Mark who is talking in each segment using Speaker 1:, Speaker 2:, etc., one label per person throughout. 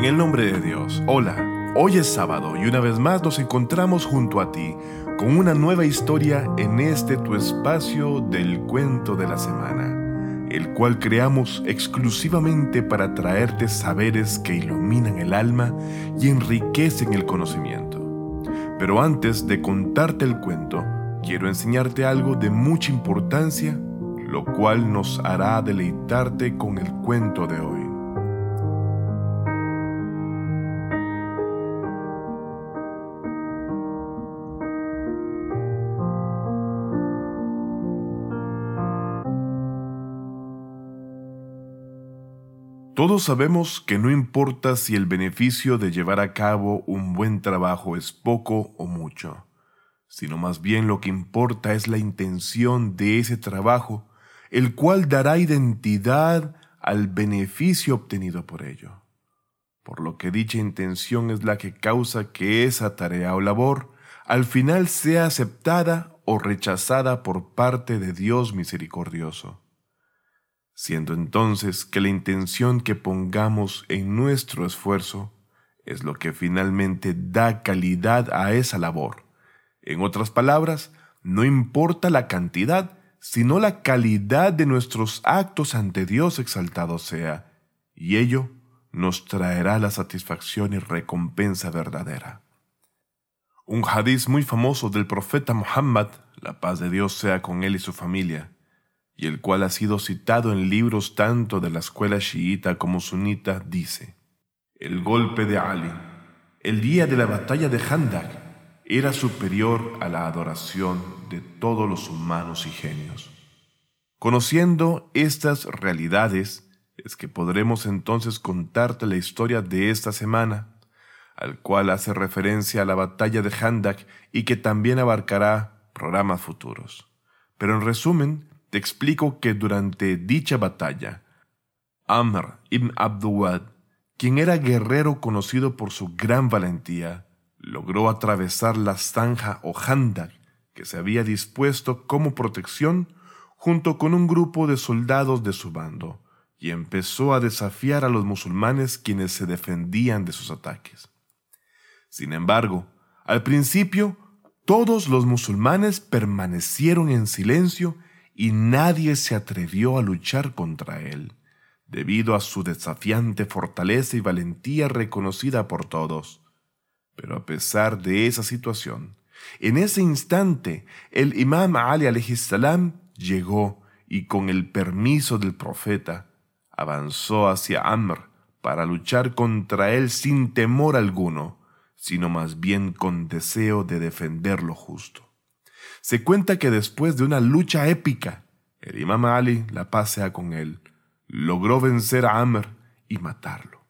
Speaker 1: En el nombre de Dios, hola, hoy es sábado y una vez más nos encontramos junto a ti con una nueva historia en este tu espacio del cuento de la semana, el cual creamos exclusivamente para traerte saberes que iluminan el alma y enriquecen el conocimiento. Pero antes de contarte el cuento, quiero enseñarte algo de mucha importancia, lo cual nos hará deleitarte con el cuento de hoy. Todos sabemos que no importa si el beneficio de llevar a cabo un buen trabajo es poco o mucho, sino más bien lo que importa es la intención de ese trabajo, el cual dará identidad al beneficio obtenido por ello. Por lo que dicha intención es la que causa que esa tarea o labor al final sea aceptada o rechazada por parte de Dios misericordioso siendo entonces que la intención que pongamos en nuestro esfuerzo es lo que finalmente da calidad a esa labor. En otras palabras, no importa la cantidad, sino la calidad de nuestros actos ante Dios exaltado sea, y ello nos traerá la satisfacción y recompensa verdadera. Un hadiz muy famoso del profeta Muhammad, la paz de Dios sea con él y su familia, y el cual ha sido citado en libros tanto de la escuela chiita como sunita, dice, el golpe de Ali, el día de la batalla de Handak, era superior a la adoración de todos los humanos y genios. Conociendo estas realidades, es que podremos entonces contarte la historia de esta semana, al cual hace referencia a la batalla de Handak y que también abarcará programas futuros. Pero en resumen, te explico que durante dicha batalla, Amr ibn Abduwad, quien era guerrero conocido por su gran valentía, logró atravesar la zanja o handak que se había dispuesto como protección junto con un grupo de soldados de su bando, y empezó a desafiar a los musulmanes quienes se defendían de sus ataques. Sin embargo, al principio, todos los musulmanes permanecieron en silencio y nadie se atrevió a luchar contra él, debido a su desafiante fortaleza y valentía reconocida por todos. Pero a pesar de esa situación, en ese instante el imam Ali salam llegó y con el permiso del profeta avanzó hacia Amr para luchar contra él sin temor alguno, sino más bien con deseo de defender lo justo. Se cuenta que después de una lucha épica, el imam Ali, la paz sea con él, logró vencer a Amr y matarlo,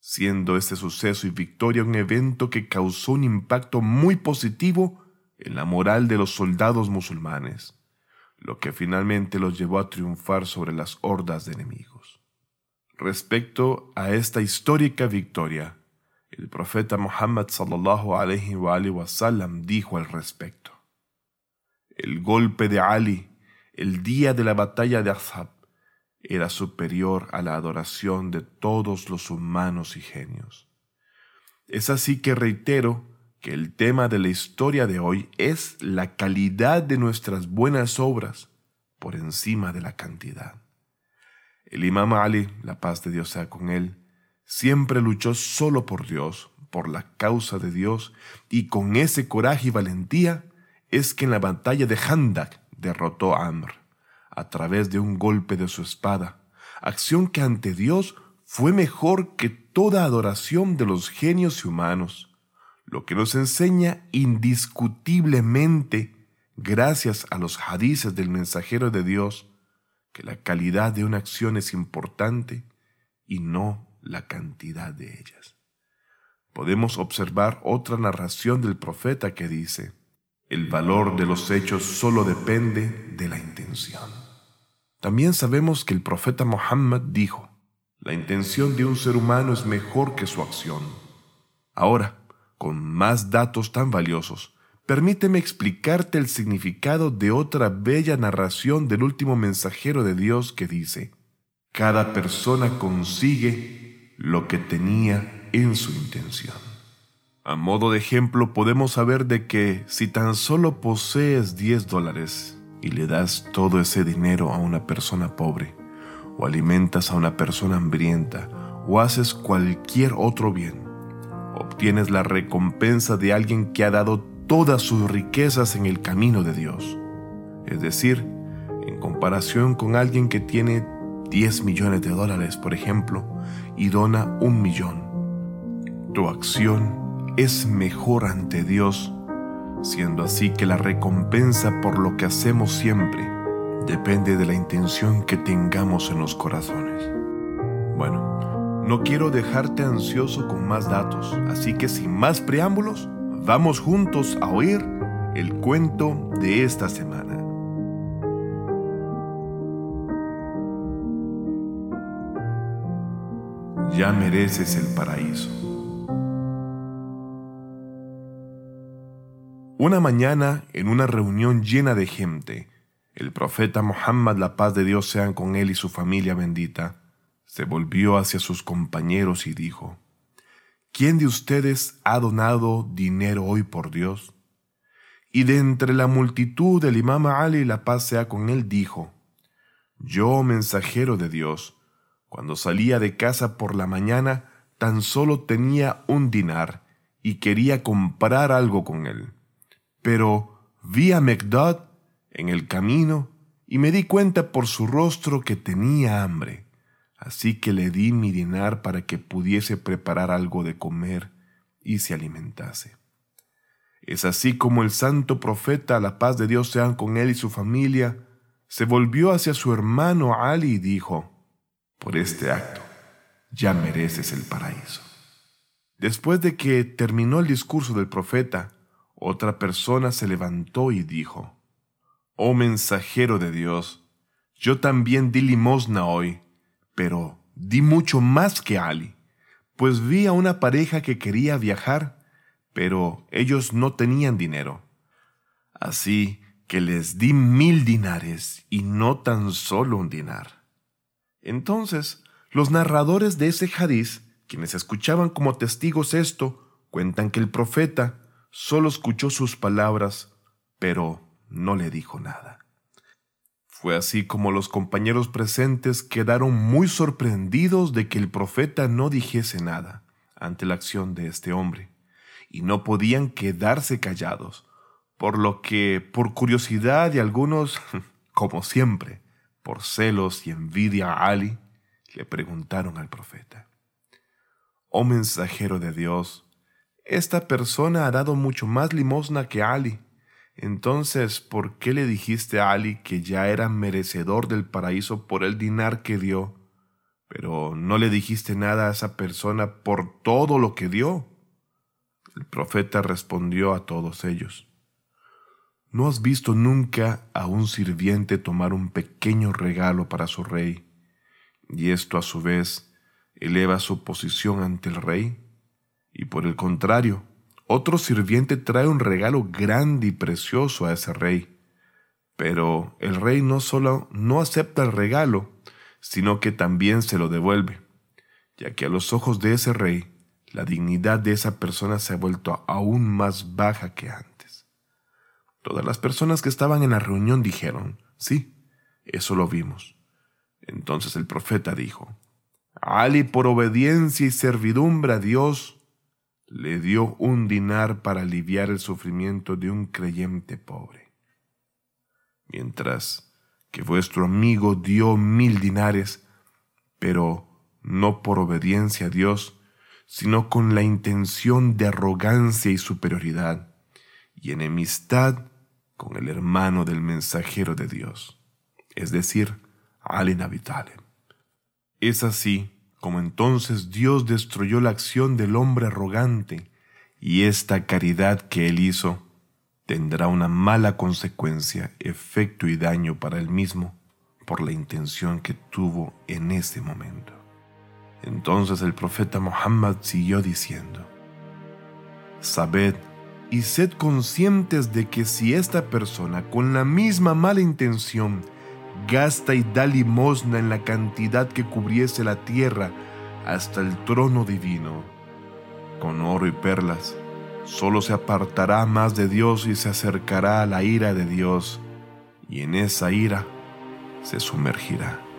Speaker 1: siendo este suceso y victoria un evento que causó un impacto muy positivo en la moral de los soldados musulmanes, lo que finalmente los llevó a triunfar sobre las hordas de enemigos. Respecto a esta histórica victoria, el profeta Muhammad sallallahu dijo al respecto: el golpe de Ali el día de la batalla de Azab era superior a la adoración de todos los humanos y genios. Es así que reitero que el tema de la historia de hoy es la calidad de nuestras buenas obras por encima de la cantidad. El imam Ali, la paz de Dios sea con él, siempre luchó solo por Dios, por la causa de Dios, y con ese coraje y valentía es que en la batalla de Handak derrotó a Amr a través de un golpe de su espada, acción que ante Dios fue mejor que toda adoración de los genios humanos, lo que nos enseña indiscutiblemente, gracias a los hadices del mensajero de Dios, que la calidad de una acción es importante y no la cantidad de ellas. Podemos observar otra narración del profeta que dice, el valor de los hechos solo depende de la intención. También sabemos que el profeta Muhammad dijo, la intención de un ser humano es mejor que su acción. Ahora, con más datos tan valiosos, permíteme explicarte el significado de otra bella narración del último mensajero de Dios que dice, cada persona consigue lo que tenía en su intención. A modo de ejemplo, podemos saber de que si tan solo posees 10 dólares y le das todo ese dinero a una persona pobre, o alimentas a una persona hambrienta, o haces cualquier otro bien, obtienes la recompensa de alguien que ha dado todas sus riquezas en el camino de Dios. Es decir, en comparación con alguien que tiene 10 millones de dólares, por ejemplo, y dona un millón. Tu acción es mejor ante Dios, siendo así que la recompensa por lo que hacemos siempre depende de la intención que tengamos en los corazones. Bueno, no quiero dejarte ansioso con más datos, así que sin más preámbulos, vamos juntos a oír el cuento de esta semana. ya mereces el paraíso. Una mañana, en una reunión llena de gente, el profeta Muhammad, la paz de Dios sean con él y su familia bendita, se volvió hacia sus compañeros y dijo, ¿Quién de ustedes ha donado dinero hoy por Dios? Y de entre la multitud del imam Ali, la paz sea con él, dijo, Yo, mensajero de Dios, cuando salía de casa por la mañana, tan solo tenía un dinar y quería comprar algo con él. Pero vi a Mcdad en el camino y me di cuenta por su rostro que tenía hambre. Así que le di mi dinar para que pudiese preparar algo de comer y se alimentase. Es así como el santo profeta, la paz de Dios sean con él y su familia, se volvió hacia su hermano Ali y dijo, por este acto, ya mereces el paraíso. Después de que terminó el discurso del profeta, otra persona se levantó y dijo, Oh mensajero de Dios, yo también di limosna hoy, pero di mucho más que Ali, pues vi a una pareja que quería viajar, pero ellos no tenían dinero. Así que les di mil dinares y no tan solo un dinar. Entonces, los narradores de ese hadiz, quienes escuchaban como testigos esto, cuentan que el profeta solo escuchó sus palabras, pero no le dijo nada. Fue así como los compañeros presentes quedaron muy sorprendidos de que el profeta no dijese nada ante la acción de este hombre, y no podían quedarse callados, por lo que, por curiosidad y algunos, como siempre, por celos y envidia a Ali, le preguntaron al profeta, Oh mensajero de Dios, esta persona ha dado mucho más limosna que Ali. Entonces, ¿por qué le dijiste a Ali que ya era merecedor del paraíso por el dinar que dio, pero no le dijiste nada a esa persona por todo lo que dio? El profeta respondió a todos ellos, ¿No has visto nunca a un sirviente tomar un pequeño regalo para su rey, y esto a su vez eleva su posición ante el rey? Y por el contrario, otro sirviente trae un regalo grande y precioso a ese rey. Pero el rey no solo no acepta el regalo, sino que también se lo devuelve, ya que a los ojos de ese rey, la dignidad de esa persona se ha vuelto aún más baja que antes. Todas las personas que estaban en la reunión dijeron, sí, eso lo vimos. Entonces el profeta dijo, Ali por obediencia y servidumbre a Dios le dio un dinar para aliviar el sufrimiento de un creyente pobre. Mientras que vuestro amigo dio mil dinares, pero no por obediencia a Dios, sino con la intención de arrogancia y superioridad, y enemistad con el hermano del mensajero de Dios, es decir, Ali inhabitable. Es así como entonces Dios destruyó la acción del hombre arrogante y esta caridad que él hizo tendrá una mala consecuencia, efecto y daño para él mismo por la intención que tuvo en ese momento. Entonces el profeta Muhammad siguió diciendo, Sabed y sed conscientes de que si esta persona con la misma mala intención gasta y da limosna en la cantidad que cubriese la tierra, hasta el trono divino, con oro y perlas. Solo se apartará más de Dios y se acercará a la ira de Dios, y en esa ira se sumergirá.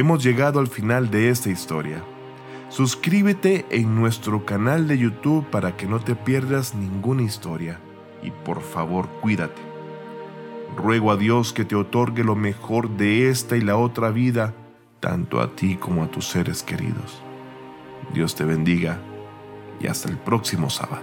Speaker 1: Hemos llegado al final de esta historia. Suscríbete en nuestro canal de YouTube para que no te pierdas ninguna historia. Y por favor, cuídate. Ruego a Dios que te otorgue lo mejor de esta y la otra vida, tanto a ti como a tus seres queridos. Dios te bendiga y hasta el próximo sábado.